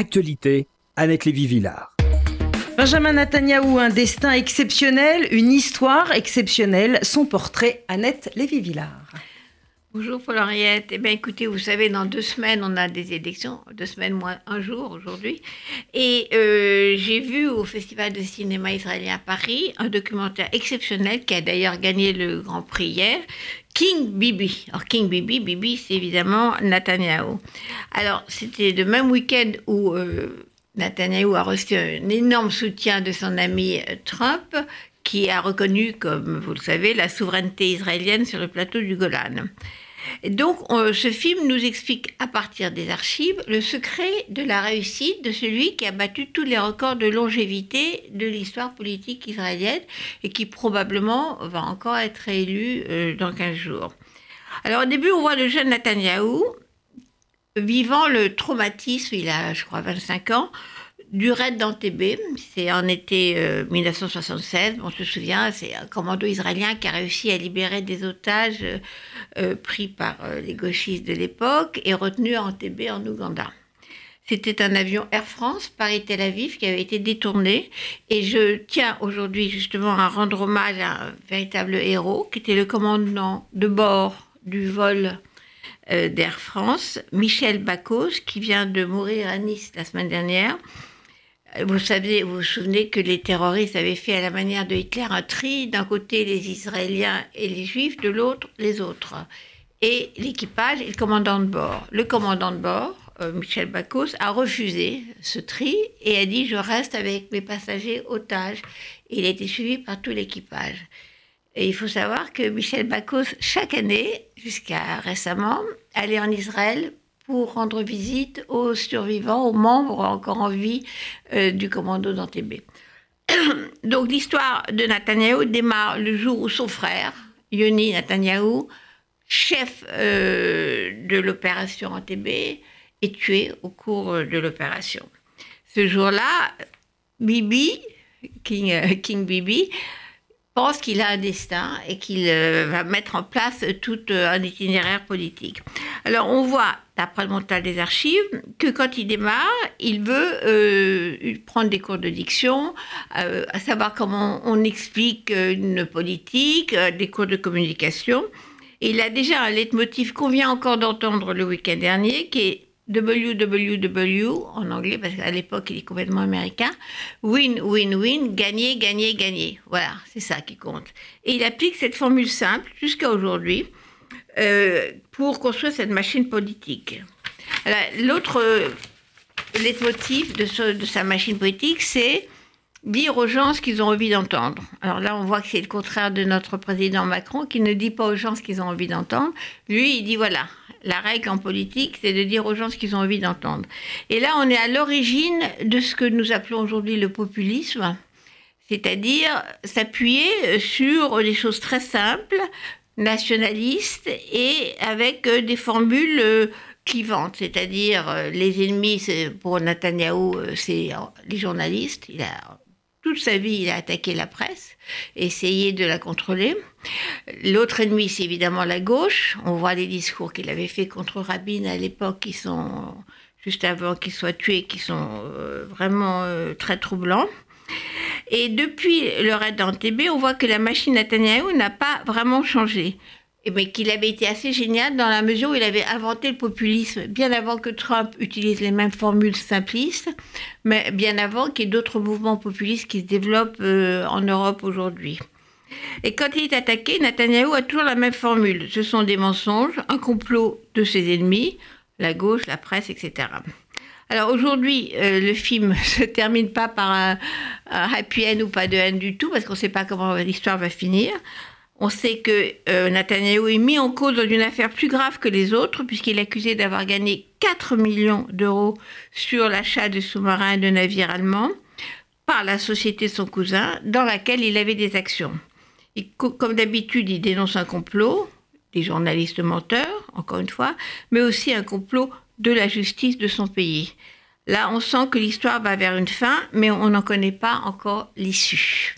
Actualité, Annette Lévy-Villard. Benjamin Netanyahu, un destin exceptionnel, une histoire exceptionnelle. Son portrait, Annette Lévy-Villard. Bonjour Paul-Henriette. Eh bien écoutez, vous savez, dans deux semaines, on a des élections. Deux semaines moins un jour aujourd'hui. Et euh, j'ai vu au Festival de cinéma israélien à Paris un documentaire exceptionnel qui a d'ailleurs gagné le Grand Prix hier. King Bibi. Alors King Bibi, Bibi c'est évidemment Netanyahu. Alors c'était le même week-end où euh, Netanyahu a reçu un énorme soutien de son ami euh, Trump qui a reconnu, comme vous le savez, la souveraineté israélienne sur le plateau du Golan. donc, ce film nous explique à partir des archives le secret de la réussite de celui qui a battu tous les records de longévité de l'histoire politique israélienne et qui probablement va encore être élu euh, dans 15 jours. Alors, au début, on voit le jeune Netanyahou vivant le traumatisme, il a, je crois, 25 ans, du raid. C'est en été 1976. Euh, on se souvient, c'est un commando israélien qui a réussi à libérer des otages euh, euh, pris par les gauchistes de l'époque et retenus à Antébé en Ouganda. C'était un avion Air France Paris-Tel Aviv qui avait été détourné. Et je tiens aujourd'hui justement à rendre hommage à un véritable héros qui était le commandant de bord du vol d'Air France, Michel Bacos, qui vient de mourir à Nice la semaine dernière. Vous savez, vous vous souvenez que les terroristes avaient fait à la manière de Hitler un tri, d'un côté les Israéliens et les Juifs, de l'autre les autres. Et l'équipage et le commandant de bord. Le commandant de bord, euh, Michel Bacos, a refusé ce tri et a dit je reste avec mes passagers otages. il a été suivi par tout l'équipage. Et il faut savoir que Michel Bacos, chaque année, jusqu'à récemment, allait en Israël pour rendre visite aux survivants, aux membres encore en vie euh, du commando d'Antébé. Donc l'histoire de Netanyahou démarre le jour où son frère, Yoni Netanyahou, chef euh, de l'opération Antébé, est tué au cours de l'opération. Ce jour-là, Bibi, King, euh, King Bibi, pense qu'il a un destin et qu'il va mettre en place tout un itinéraire politique. Alors on voit après le montage des archives, que quand il démarre, il veut euh, prendre des cours de diction, euh, à savoir comment on explique une politique, euh, des cours de communication. Et il a déjà un leitmotiv qu'on vient encore d'entendre le week-end dernier, qui est WWW en anglais, parce qu'à l'époque il est complètement américain. Win, win, win, gagner, gagner, gagner. Voilà, c'est ça qui compte. Et il applique cette formule simple jusqu'à aujourd'hui. Euh, pour construire cette machine politique. L'autre euh, leitmotiv de, de sa machine politique, c'est dire aux gens ce qu'ils ont envie d'entendre. Alors là, on voit que c'est le contraire de notre président Macron, qui ne dit pas aux gens ce qu'ils ont envie d'entendre. Lui, il dit voilà, la règle en politique, c'est de dire aux gens ce qu'ils ont envie d'entendre. Et là, on est à l'origine de ce que nous appelons aujourd'hui le populisme, c'est-à-dire s'appuyer sur des choses très simples, nationaliste et avec euh, des formules euh, clivantes, c'est-à-dire euh, les ennemis, pour Netanyahou, c'est les journalistes. Il a, toute sa vie, il a attaqué la presse, essayé de la contrôler. L'autre ennemi, c'est évidemment la gauche. On voit les discours qu'il avait fait contre Rabin à l'époque, qui sont, juste avant qu'il soit tué, qui sont vraiment très troublants. Et depuis le raid d'Antébé, on voit que la machine Netanyahu n'a pas vraiment changé. Mais qu'il avait été assez génial dans la mesure où il avait inventé le populisme bien avant que Trump utilise les mêmes formules simplistes, mais bien avant qu'il y ait d'autres mouvements populistes qui se développent euh, en Europe aujourd'hui. Et quand il est attaqué, Netanyahu a toujours la même formule. Ce sont des mensonges, un complot de ses ennemis, la gauche, la presse, etc. Alors aujourd'hui, euh, le film se termine pas par un, happy end ou pas de haine du tout, parce qu'on ne sait pas comment l'histoire va finir. On sait que euh, est mis en cause dans une affaire plus grave que les autres, puisqu'il est accusé d'avoir gagné 4 millions d'euros sur l'achat de sous-marins et de navires allemands par la société de son cousin, dans laquelle il avait des actions. Comme d'habitude, il dénonce un complot, des journalistes menteurs, encore une fois, mais aussi un complot de la justice de son pays. Là, on sent que l'histoire va vers une fin, mais on n'en connaît pas encore l'issue.